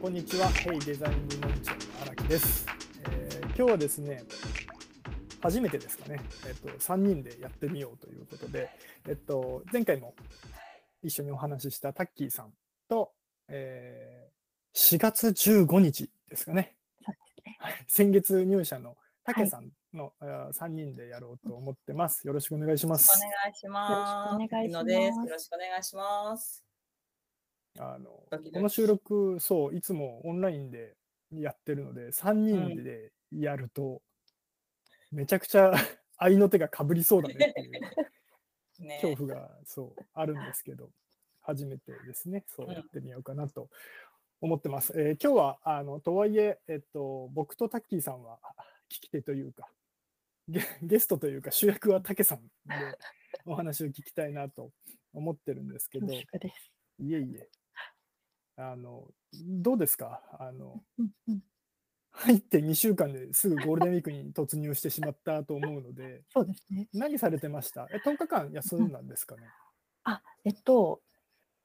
こんにちは。ヘイデザイン部門長の荒木です、えー今日はですね、初めてですかね、えっと、3人でやってみようということで、えっと、前回も一緒にお話ししたタッキーさんと、えー4月15日ですかね、先月入社のタケさんの、あー3人でやろうと思ってます。よろしくお願いします。お願いします。よろしくお願いします。よろしくお願いします。あのこの収録、そう、いつもオンラインでやってるので、3人でやると、めちゃくちゃ 合いの手がかぶりそうだねっていう ね、恐怖がそうあるんですけど、初めてですね、そううんやってみようかなと思ってます。えー今日は、あのとはいええっと、僕とタッキーさんは聞き手というか、ゲゲストというか、主役はタケさんでお話を聞きたいなと思ってるんですけど。いえいえ。あの、どうですか？あの、入って2週間ですぐゴールデンウィークに突入してしまったと思うので、そうですね。何されてました？え、10日間休んだんですかね？あ、えっと、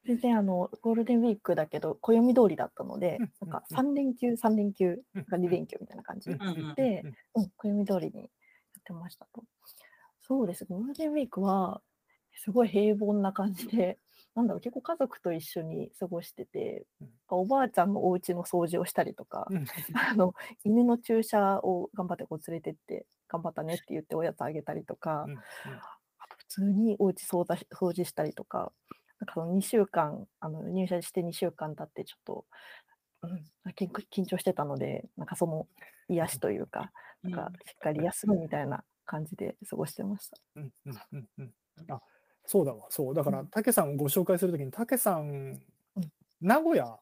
全然あの、ゴールデンウィークだけど、暦通りだったのでうん、なんかうん。3連休、3連休、うんなん。か2連休みたいな感じでうん、うん、暦通りにやってましたと。そうです。ゴールデンウィークは、すごい平凡な感じで、なんだろう、結構家族と一緒に過ごしててうん、おばあちゃんのお家の掃除をしたりとか、うん。あの犬の注射を頑張ってこう連れてって、頑張ったねって言っておやつあげたりとか、うんうん。普通にお家掃除し掃除したりとか、なんかその2週間、あの入社して2週間経ってちょっと、うん、緊緊張してたので、なんかその癒しというか、なんかしっかり休むみたいな感じで過ごしてました。うんうんうんうん。あ、そうだわ。そう。だから、たけさんをご紹介するときに、たけさんうん、名古屋、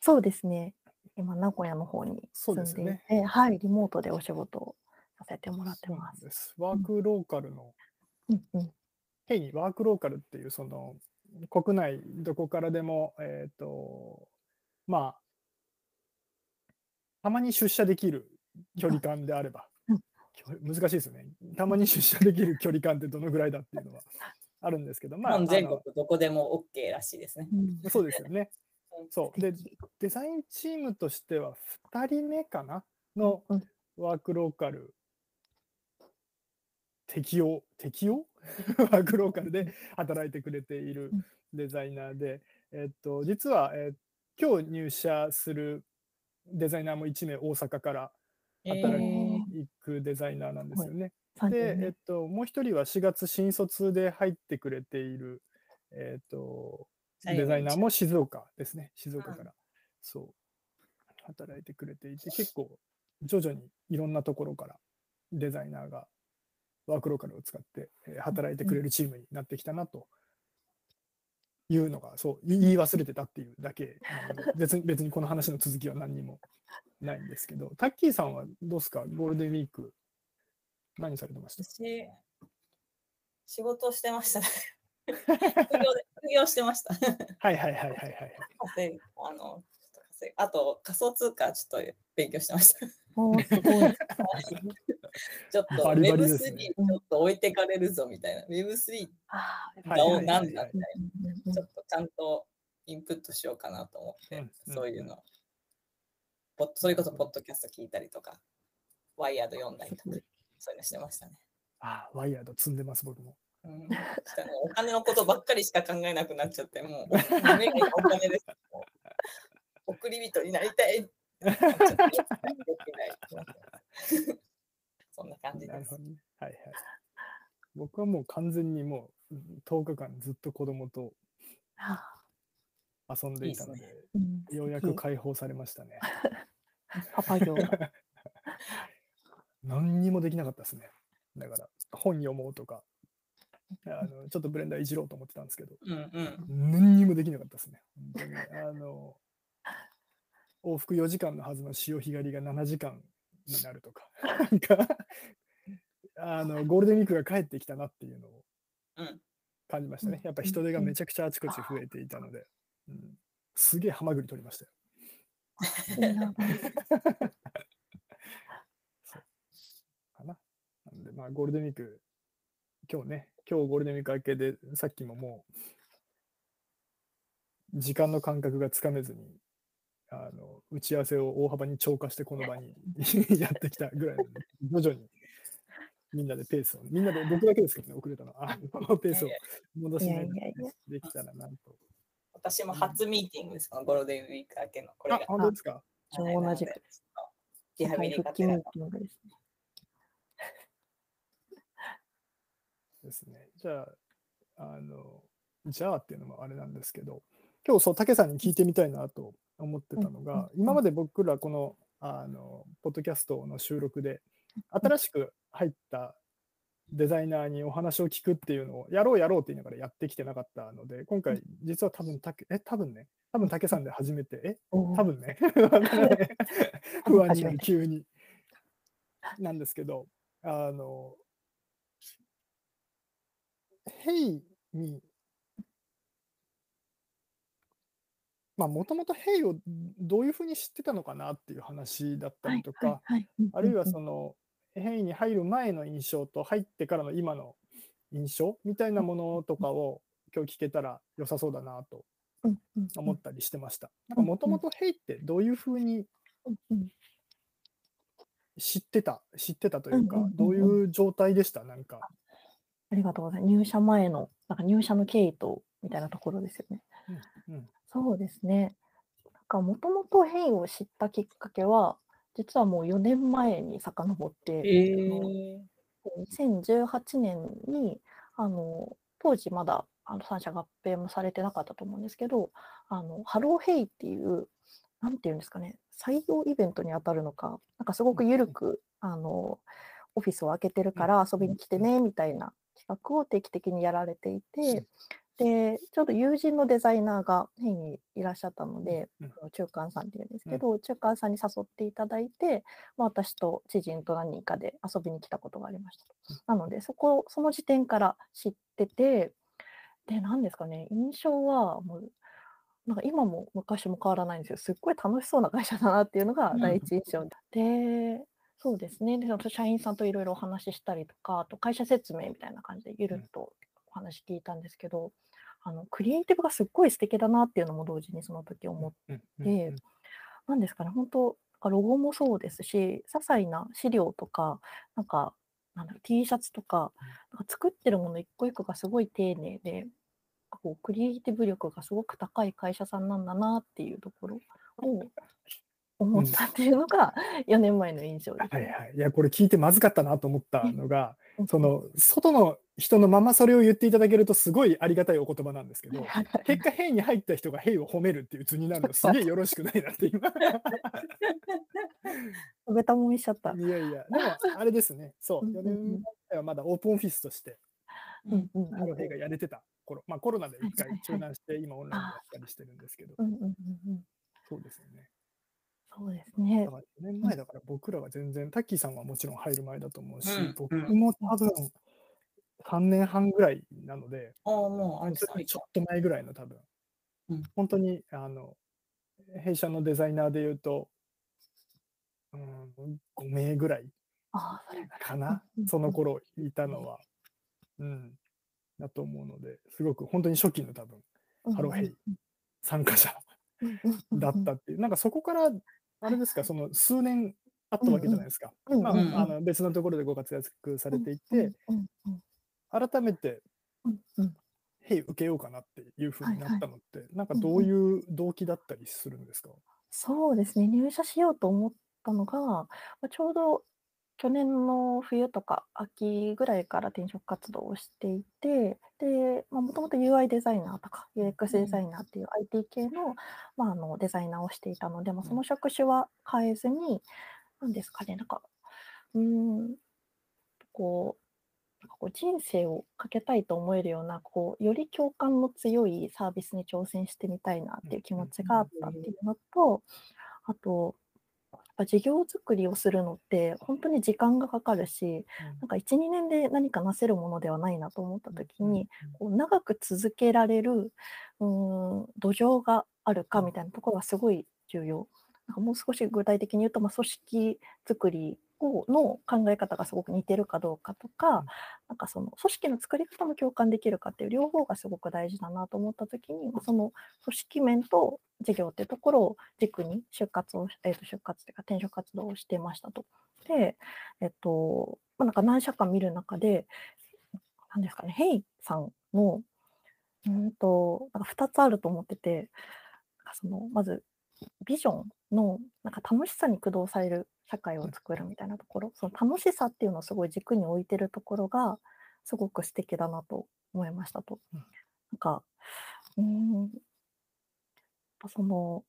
そうですね。今、名古屋の方に住んでいですよねて、はい、リモートでお仕事をさせてもらってます。す。ワークローカルの、うんうん。ワークローカルっていう、その、国内どこからでも、えっ、と、まあ、たまに出社できる距離感であれば難しいですよね。たまに出社できる距離感ってどのぐらいだっていうのは あるんですけど、まあ、全国どこでも OK らしいですね。うんそうですよね。そう。でデザインチームとしては2人目かなのうんワークローカル適用、適用 ワークローカルで働いてくれているうんデザイナーで、えっと、実は、えー今日入社するデザイナーも1名大阪から働えいーていくデザイナーなんですよね。30で、ねえっと、もう一人は4月新卒で入ってくれている、えっと、デザイナーも静岡ですね、静岡から、そう、働いてくれていて、結構、徐々にいろんなところからデザイナーがワークローカルを使ってえー働いてくれるチームになってきたなと。いうのが、そう、言い忘れてたっていうだけなので、別に別にこの話の続きは何にもないんですけど、タッキーさんはどうですか、ゴールデンウィーク、何されてました？私、仕事をしてましたね。副業で副業してました。はいはいはいはいはいあのちょっと稼いあと仮想通貨ちょっと勉強してました。ちょっとバリバリですね Web3 ちょっと置いてかれるぞみたいな。Web3 あーはいはいはいなんだみたいなんちょっとちゃんとインプットしようかなと思って、そういうの。ポッそれこそポッドキャスト聞いたりとか、ワイヤード読んだりとか、そういうのしてましたね。あワイヤード積んでます、僕も。うん、お金のことばっかりしか考えなくなっちゃって、もう、夢がお金です。送り人になりたい。そんな感じですね。はいはい。僕はもう完全にもううん10日間ずっと子供とあ 遊んでいたので、いいーうんようやく解放されましたね。パパ業が。何にもできなかったですね。だから本読もうとか、あのちょっとブレンダーいじろうと思ってたんですけど、うんうん。何にもできなかったですね。本当にあの 往復4時間のはずの潮干狩りが7時間になるとか、なんかあのゴールデンウィークが帰ってきたなっていうのをうん感じましたね。やっぱ人手がめちゃくちゃあちこち増えていたので、うん、すげえハマグリ取りましたよ。かな。なんで、まあ、ゴールデンウィーク、今日ね、今日ゴールデンウィーク明けで、さっきももう、時間の感覚がつかめずに、あの打ち合わせを大幅に超過してこの場に やってきたぐらいなので、徐々にみんなでペースを、みんなで僕だけですけどね、遅れたのは、あのペースを戻しないできたらなと。私も初ミーティングです、ゴールデンウィーク明けの。これあが、本当ですか？同じく。リハビリがてらのですね。ですね。じゃあ、あの、じゃあっていうのもあれなんですけど、今日そう、竹さんに聞いてみたいなと思ってたのうんが、うん今まで僕らこの、あの、ポッドキャストの収録で、新しく入ったデザイナーにお話を聞くっていうのを、やろうやろうって言いながらやってきてなかったので、今回、実は多分竹、え、多分ね、多分竹さんで初めて、え、多分ね、不安に急に。なんですけど、あの、ヘイに、まあ、もともとヘイをどういうふうに知ってたのかなっていう話だったりとか、はいあるいはその、ヘイに入る前の印象と入ってからの今の印象みたいなものとかを今日聞けたら良さそうだなと思ったりしてました。なんかもともとヘイってどういうふうに知ってた、知ってたというかどういう状態でした？なんか。ありがとうございます。入社前の、なんか入社の経緯と、みたいなところですよね。うんうんそうですね。なんか、もともとヘイを知ったきっかけは、実はもう4年前に遡って、え2018年に、あの、当時まだ、あの、三者合併もされてなかったと思うんですけど、あの、 Hello hey っていう、なんていうんですかね、採用イベントに当たるのか、なんかすごく緩く、あの、オフィスを開けてるから遊びに来てね、みたいな企画を定期的にやられていて、で、ちょうど友人のデザイナーが変にいらっしゃったので、うん中間さんっていうんですけど、中間さんに誘っていただいて、まあ、私と知人と何人かで遊びに来たことがありましたと。なので、そこ、その時点から知ってて、で、何ですかね、印象はもう、なんか今も昔も変わらないんですよ。すっごい楽しそうな会社だなっていうのがうん第一印象で、そうですね。で、社員さんといろいろお話ししたりとか、あと会社説明みたいな感じでゆるっとお話聞いたんですけど、あの、クリエイティブがすっごい素敵だなっていうのも同時にその時思ってうんうんでうんなんですかね、本当、ロゴもそうですし、些細な資料とか、なんか、なんだろう、T シャツとか、なんか作ってるもの一個一個がすごい丁寧で、こうクリエイティブ力がすごく高い会社さんなんだなっていうところを思ったっていうのが4年前の印象です。はいはい。いや、これ聞いてまずかったなと思ったのが、うんその、外の人のままそれを言っていただけるとすごいありがたいお言葉なんですけど、はい結果、ヘイに入った人がヘイを褒めるっていう図になるのすげえよろしくないなって今。ベタ褒めしちゃった。いやいや、でもあれですね、そう、4うんうんうん年前はまだオープンオフィスとして、うんうんうん Hello hey がやれてた頃、まあコロナで一回はいはいはい中断して、今オンラインでやったりしてるんですけどう、んうんうんうんそうですよね。そうですねだ。から4年前だから僕らが全然、タッキーさんはもちろん入る前だと思うし、うん僕も多分3年半ぐらいなので、ああ、もう、あれちょっと前ぐらいの多分、うん。本当にあの弊社のデザイナーで言うと、うん、5名ぐらいかな。その頃いたのは、うん、だと思うので、すごく本当に初期の多分、Hello hey 参加者だったっていう、なんかそこから、あれですか、その数年あったわけじゃないですか。あ、の別のところでご活躍されていて、うんうん改めて、うんうん。ヘイ、受けようかなっていうふうにはいはい。なったのって、なんかどういう動機だったりするんですか、そうですね、入社しようと思ったのが、まあちょうど去年の冬とか秋ぐらいから転職活動をしていて、で、もともと UI デザイナーとか UX デザイナーっていう IT 系の,、まあ、あのデザイナーをしていたので、まあ、その職種は変えずに、なんですかね、なんか、うーん、こう、かこう人生をかけたいと思えるような、こう、より共感の強いサービスに挑戦してみたいなっていう気持ちがあったっていうのと、あと、事業作りをするのって本当に時間がかかるし、なんか1、2年で何かなせるものではないなと思った時に、こう長く続けられるうーん土壌があるかみたいなところがすごい重要。なんかもう少し具体的に言うと、まあ、組織作りをの考え方がすごく似てるかどうかとか、うんなんかその組織の作り方も共感できるかっていう両方がすごく大事だなと思った時に、まあその組織面と事業っていうところを軸に就活を、えー、と就活というか転職活動をしてましたと。で、えっと、まあ、なんか何社か見る中で、何ですかね、ヘイさんの、うんと、なんか2つあると思ってて、そのまずビジョンのなんか楽しさに駆動される社会を作るみたいなところ、その楽しさっていうのをすごい軸に置いてるところがすごく素敵だなと思いましたと。なんか、うん、その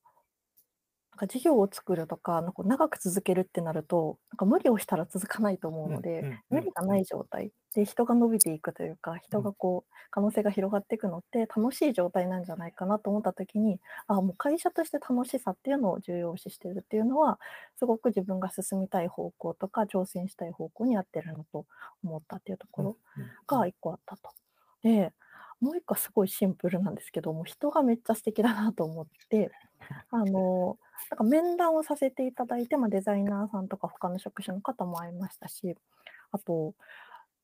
なんか事業を作るとか、なんか長く続けるってなると、なんか無理をしたら続かないと思うので、無理がない状態。で人が伸びていくというか、人がこう、可能性が広がっていくのって楽しい状態なんじゃないかなと思った時に、あもう会社として楽しさっていうのを重要視してるっていうのは、すごく自分が進みたい方向とか挑戦したい方向に合ってるのと思ったっていうところが一個あったと。で、もう一個すごいシンプルなんですけども、人がめっちゃ素敵だなと思って、あの、なんか面談をさせていただいて、まあ、デザイナーさんとか他の職種の方も会いましたし、あと、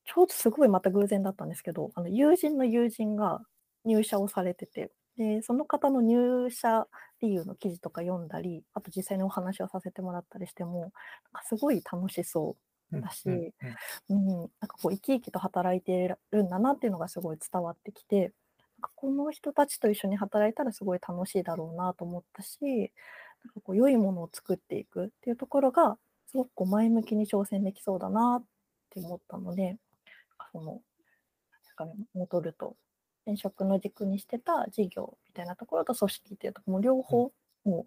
ちょうどすごいまた偶然だったんですけど、あの友人の友人が入社をされてて、で、その方の入社理由の記事とか読んだり、あと実際にお話をさせてもらったりしても、なんかすごい楽しそうだし、うん、なんかこう生き生きと働いてるんだなっていうのがすごい伝わってきて、この人たちと一緒に働いたらすごい楽しいだろうなと思ったし、なんかこう良いものを作っていくっていうところが、すごくこう前向きに挑戦できそうだなって思ったので、その、なんかね、戻ると、転職の軸にしてた事業みたいなところと組織っていうところも両方、も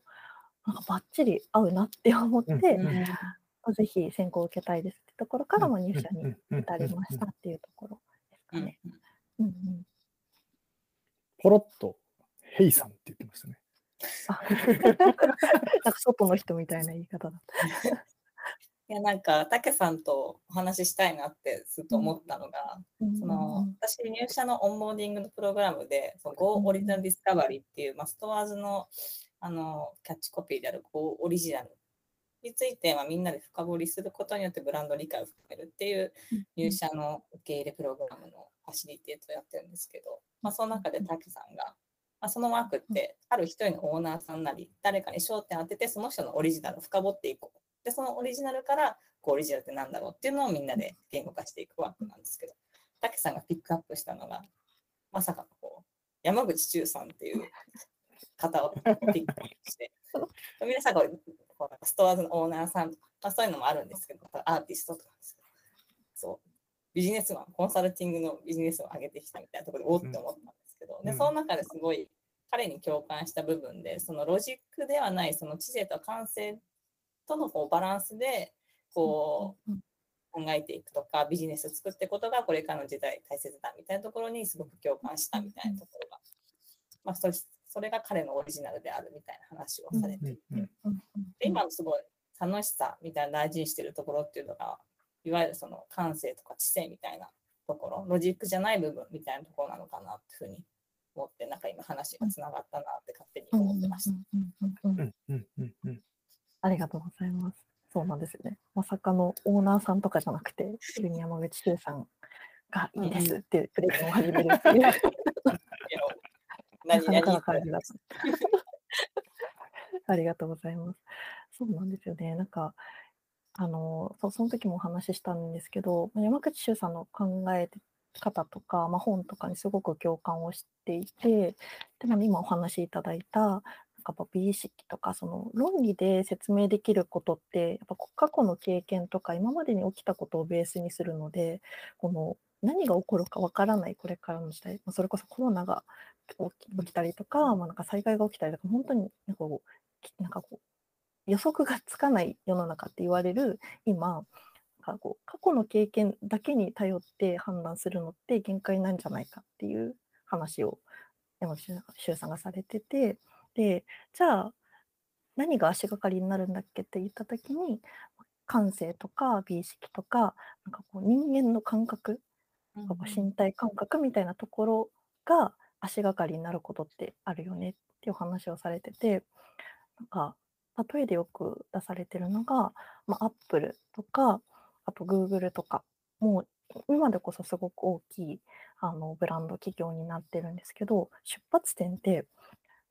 う、なんかバッチリ合うなって思って、ぜひ選考を受けたいですってところからも入社に至りましたっていうところですかね。うんうんポロッと、ヘイさんって言ってましたね。あなんか外の人みたいな言い方だった。いやなんか、たけさんとお話ししたいなってずっと思ったのが、うん、その私、入社のオンボーディングのプログラムで、その Go Original Discovery っていう、まあ、 STORES のあのキャッチコピーである Go オリジナルについて、まあ、みんなで深掘りすることによってブランド理解を深めるっていう入社の受け入れプログラムのファシリティをやってるんですけど、まあ、その中で竹さんが、まあ、そのワークってある一人のオーナーさんなり誰かに焦点当ててその人のオリジナルを深掘っていこう。でそのオリジナルからこうオリジナルって何だろうっていうのをみんなで言語化していくワークなんですけど。竹さんがピックアップしたのがまさかこう山口忠さんっていう方をピックアップして。皆さんがストアーズのオーナーさん、まあ、そういうのもあるんですけどアーティストとかそうビジネスマン、コンサルティングのビジネスを上げてきたみたいなところでおって思ったんですけど、でその中ですごい彼に共感した部分で、そのロジックではないその知性と感性とのこうバランスでこう考えていくとか、ビジネスを作っていくことがこれからの時代大切だみたいなところにすごく共感したみたいなところが、まあ、それそれが彼のオリジナルであるみたいな話をされていて、で今のすごい楽しさみたいな大事にしてるところっていうのがいわゆるその感性とか知性みたいなところ、ロジックじゃない部分みたいなところなのかなっていうふうに思って、なんか今話がつながったなって勝手に思ってました。ありがとうございます。そうなんですよね。まさかのオーナーさんとかじゃなくて、急に山口周さんがいいですってプレゼンを始めるっていう。何々感じだった。ありがとうございます。そうなんですよね。なんか、あの、そ、その時もお話ししたんですけど、山口周さんの考え方とか、まあ、本とかにすごく共感をしていて、でも今お話しいただいた、なんか美意識とか、その論理で説明できることって、やっぱ過去の経験とか、今までに起きたことをベースにするので、この何が起こるかわからないこれからの時代、まあ、それこそコロナが起きたりとか、まあ、なんか災害が起きたりとか、本当になんかこう、なんかこう予測がつかない世の中って言われる今過去の経験だけに頼って判断するのって限界なんじゃないかっていう話を山口周さんがされててでじゃあ何が足がかりになるんだっけって言った時に感性とか美意識とかなんかこう人間の感覚、身体感覚みたいなところが足がかりになることってあるよねっていう話をされててなんか例えでよく出されてるのが、まあ、Apple とか、あと Google とか、もう今でこそすごく大きいあのブランド企業になってるんですけど、出発点って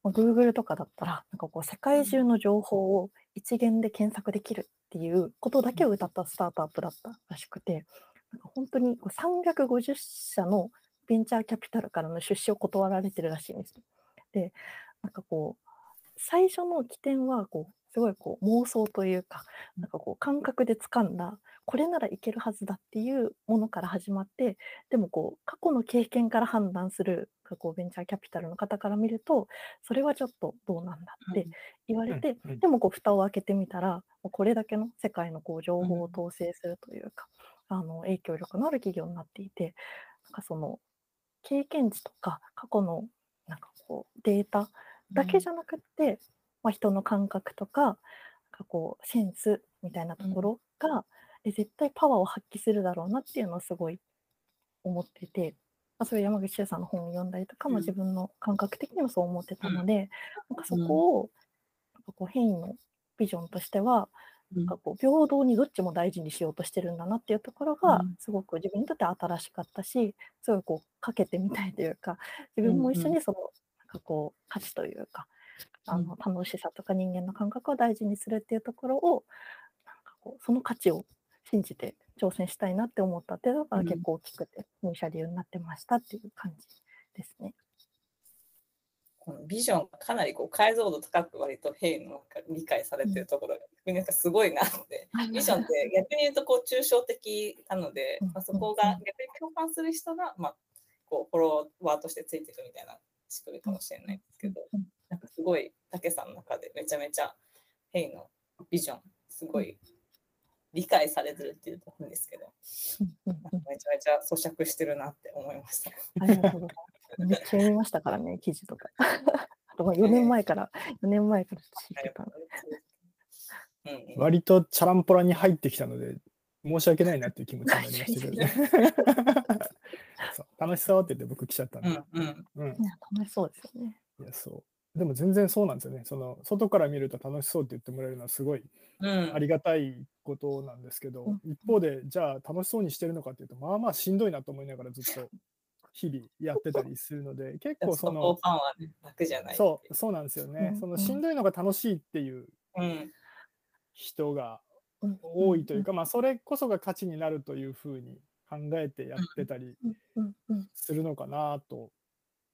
まあ、Google とかだったら、なんかこう世界中の情報を一元で検索できるっていうことだけを歌ったスタートアップだったらしくて、なんか本当にこう350社のベンチャーキャピタルからの出資を断られてるらしいんです。で、なんかこう、最初の起点はこうすごいこう妄想というか、なんかこう感覚で掴んだ、これならいけるはずだっていうものから始まって、でもこう過去の経験から判断するこうベンチャーキャピタルの方から見ると、それはちょっとどうなんだって言われて、でもこう蓋を開けてみたら、これだけの世界のこう情報を統制するというか、あの影響力のある企業になっていて、なんかその経験値とか過去のなんかこうデータだけじゃなくて、まあ、人の感覚とか、かこうセンスみたいなところが、うん、絶対パワーを発揮するだろうなっていうのをすごい思ってて、まあ、それ山口周さんの本を読んだりとか、まあ、自分の感覚的にもそう思ってたので、うん、なんかそこを、なんかこう変異のビジョンとしては、なんかこう平等にどっちも大事にしようとしてるんだなっていうところが、すごく自分にとって新しかったし、すごいこうかけてみたいというか、自分も一緒にその、こう価値というか、あの楽しさとか人間の感覚を大事にするっていうところをなんかこうその価値を信じて挑戦したいなって思ったっていうのが結構大きくて入社理由になってましたっていう感じですね。このビジョンがかなりこう解像度高く割と変の理解されてるところが、うん、なんかすごいなって、ビジョンって逆に言うとこう抽象的なので、まあ、そこが逆に共感する人が、まあ、こうフォロワーとしてついていくみたいな仕組みかもしれないんですけど、なんかすごい武さんの中でめちゃめちゃヘイのビジョンすごい理解されてるっていうと思うんですけど、めちゃめちゃ咀嚼してるなって思いました。ありがとうございます。めっちゃ読みましたからね、記事とか。あと4年前から、4年前から知ってた。割とチャランポラに入ってきたので、申し訳ないなっていう気持ちになりましたけどね。そう楽しそうって言って僕来ちゃったんで。うん、うん、楽しそうですよね。いや、そう。でも全然そうなんですよね。その外から見ると楽しそうって言ってもらえるのはすごいありがたいことなんですけど、うん、一方でじゃあ楽しそうにしてるのかっていうと、まあまあしんどいなと思いながらずっと日々やってたりするので、結構その、そう、そうなんですよね。そのしんどいのが楽しいっていう人が多いというか、まあそれこそが価値になるというふうに考えてやってたりするのかなと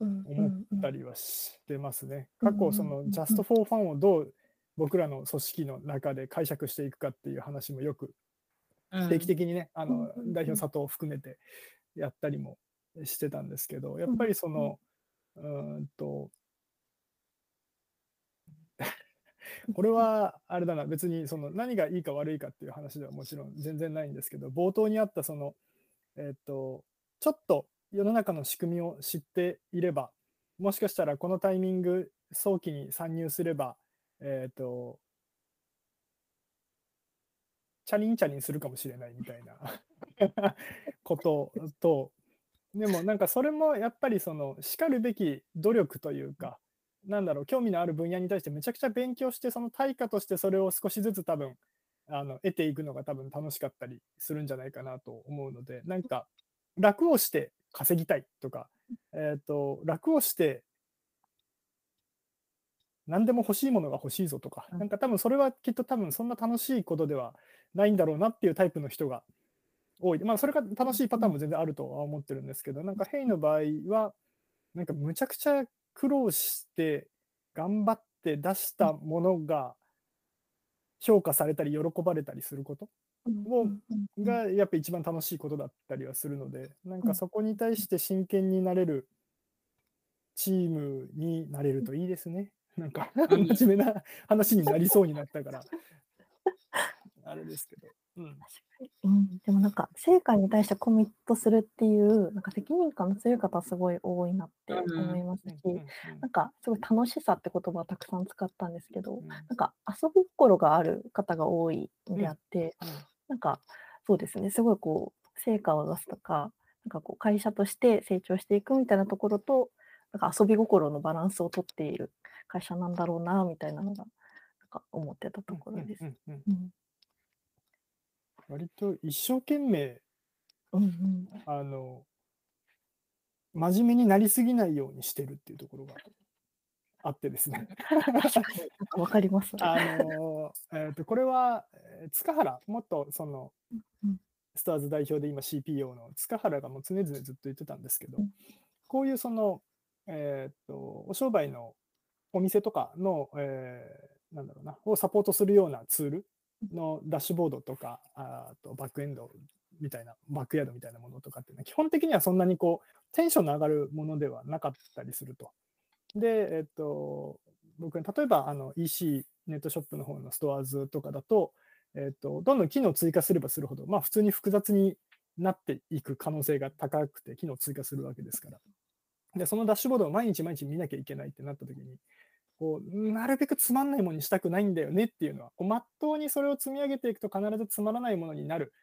思ったりはしてますね。過去、その Just for Fun をどう僕らの組織の中で解釈していくかっていう話もよく定期的にね、あの代表佐藤を含めてやったりもしてたんですけど、やっぱりその、うんと、これはあれだな、別にその何がいいか悪いかっていう話ではもちろん全然ないんですけど、冒頭にあったその、えっと、ちょっと世の中の仕組みを知っていれば、もしかしたらこのタイミング、早期に参入すれば、えっ、と、チャリンチャリンするかもしれないみたいな ことと、でもなんかそれもやっぱりその、しかるべき努力というか、なんだろう、興味のある分野に対してめちゃくちゃ勉強して、その対価としてそれを少しずつ多分、あの得ていくのが多分楽しかったりするんじゃないかなと思うので、なんか楽をして稼ぎたいとか、えっ、ー、と、楽をして何でも欲しいものが欲しいぞとか、なんか多分それはきっと多分そんな楽しいことではないんだろうなっていうタイプの人が多い。まあそれが楽しいパターンも全然あるとは思ってるんですけど、なんかヘイの場合は、なんかむちゃくちゃ苦労して頑張って出したものが評価されたり喜ばれたりすることをがやっぱ一番楽しいことだったりはするので、なんかそこに対して真剣になれるチームになれるといいですね。なんか 真面目な話になりそうになったから、あれですけど。うん、うん、でもなんか成果に対してコミットするっていうなんか責任感の強い方はすごい多いなって思いますし、なんかすごい楽しさって言葉をたくさん使ったんですけど、うん、なんか遊び心がある方が多いんであって、うん、なんかそうですねすごいこう成果を出すとかなんかこう会社として成長していくみたいなところとなんか遊び心のバランスをとっている会社なんだろうなみたいなのがなんか思ってたところです。割と一生懸命、うんうん、あの真面目になりすぎないようにしてるっていうところがあってですね。わかります、ね、あのえーと、これは塚原、もっとその、スターズ代表で今 CPO の塚原がもう常々ずっと言ってたんですけど、こういうその、えーと、お商売のお店とかの、えー、なんだろうな、をサポートするようなツールのダッシュボードとか、あとバックエンドみたいな、バックヤードみたいなものとかっていうのは、基本的にはそんなにこう、テンションの上がるものではなかったりすると。で、えっと、僕、例えばあの EC ネットショップの方のストアーズとかだと、えっと、どんどん機能追加すればするほど、まあ、普通に複雑になっていく可能性が高くて、機能追加するわけですから。で、そのダッシュボードを毎日毎日見なきゃいけないってなった時に、こうなるべくつまんないものにしたくないんだよねっていうのは、こう真っ当にそれを積み上げていくと必ずつまらないものになる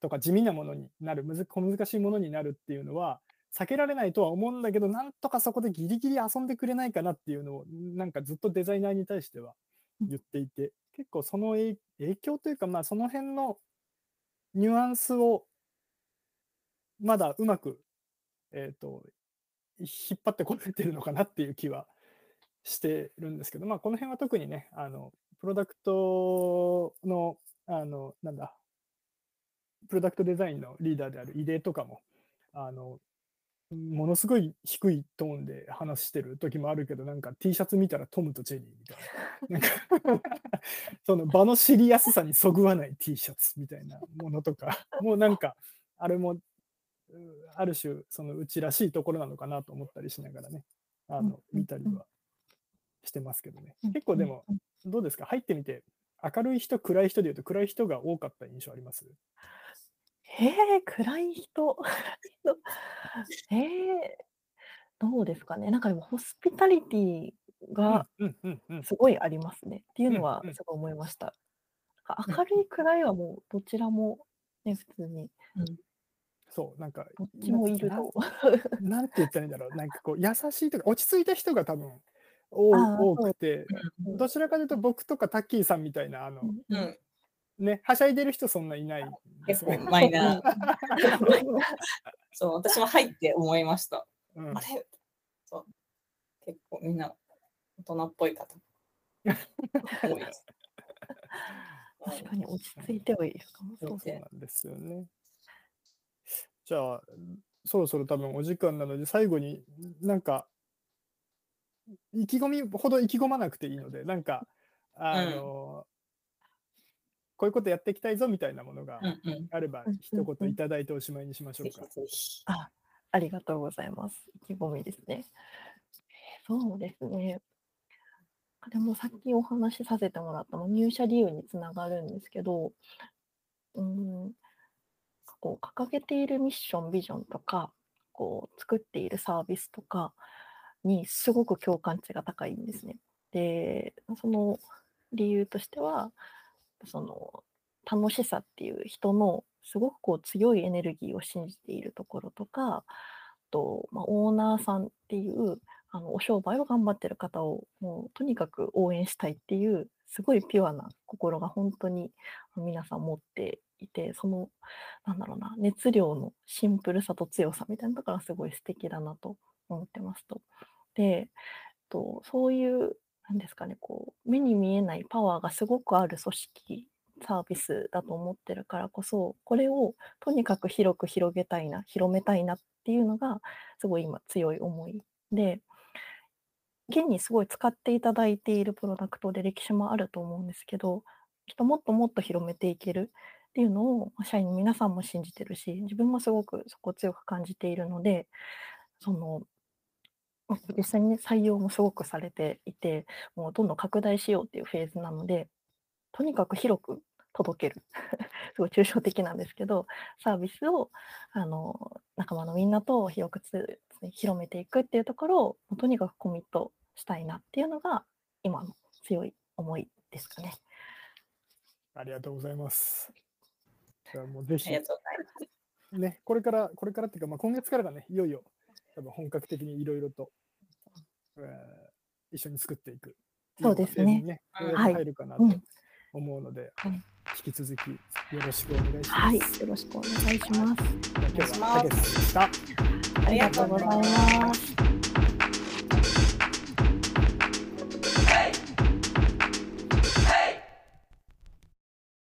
とか地味なものになる、小難しいものになるっていうのは、避けられないとは思うんだけど、なんとかそこでギリギリ遊んでくれないかなっていうのを、なんかずっとデザイナーに対しては言っていて、結構その影響というか、まあその辺のニュアンスをまだうまく、え、ー、と、引っ張ってこられてるのかなっていう気はしてるんですけど、まあこの辺は特にね、あの、プロダクトの、あの、なんだ、プロダクトデザインのリーダーであるイデとかも、あの、ものすごい低いトーンで話してる時もあるけど、なんか T シャツ見たらトムとジェニーみたいな。なんか その場のシリアスさにそぐわない T シャツみたいなものとか、もうなんか、あれも、ある種、そのうちらしいところなのかなと思ったりしながらね、あの、見たりはしてますけどね。結構でも、どうですか？入ってみて、明るい人、暗い人でいうと暗い人が多かった印象あります？へえ、暗い人？ええ、どうですかね？なんかでもホスピタリティがすごいありますねっていうのはすごい思いました。明るい暗いはもうどちらもね、普通に、うん。そう、なんか、どっちもいると。なんて言ったらいいんだろう。なんかこう優しいとか落ち着いた人が多分多くて、どちらかというと僕とかタッキーさんみたいなあの、うん、ね、はしゃいでる人そんないない結構マイナー。そう、私も入って思いました。うん、あれ？そう。結構みんな大人っぽい方。確かに落ち着いてはいるかも。そうなんですよね。じゃあ、そろそろ多分お時間なので、最後になんか、意気込みほど意気込まなくていいので、なんか、あの、こういうことやっていきたいぞみたいなものがあれば、一言いただいておしまいにしましょうか。あありがとうございます。意気込みですね。そうですね。でもさっきお話しさせてもらったの入社理由につながるんですけど、うん、こう掲げているミッション、ビジョンとか、こう作っているサービスとかにすごく共感値が高いんですね。で、その理由としては、その楽しさっていう人のすごくこう強いエネルギーを信じているところとか、とまあ、オーナーさんっていうあのお商売を頑張ってる方をもうとにかく応援したいっていうすごいピュアな心が本当に皆さん持っていてそのなんだろうな熱量のシンプルさと強さみたいなところがすごい素敵だなと思ってますと。でとそういうなんですかね、こう、目に見えないパワーがすごくある組織、サービスだと思ってるからこそ、これをとにかく広く広げたいな、広めたいなっていうのが、すごい今強い思いで、現にすごい使っていただいているプロダクトで歴史もあると思うんですけど、きっともっともっと広めていけるっていうのを社員の皆さんも信じてるし、自分もすごくそこを強く感じているので、その実際にね、採用もすごくされていて、もうどんどん拡大しようっていうフェーズなので、とにかく広く届ける。すごい抽象的なんですけど、サービスをあの仲間のみんなと広くつ広めていくっていうところを、とにかくコミットしたいなっていうのが、今の強い思いですかね。ありがとうございます。じゃあもうぜひ、ね、これから、これからっていうか、まあ、今月からがね、いよいよ多分本格的にいろいろとえー、一緒に作っていく。そうですね。ね入るかなと思うので、はい、引き続きよろしくお願いします。はい、よろしくお願いします。今日はたけさんでした。ありがとうございます。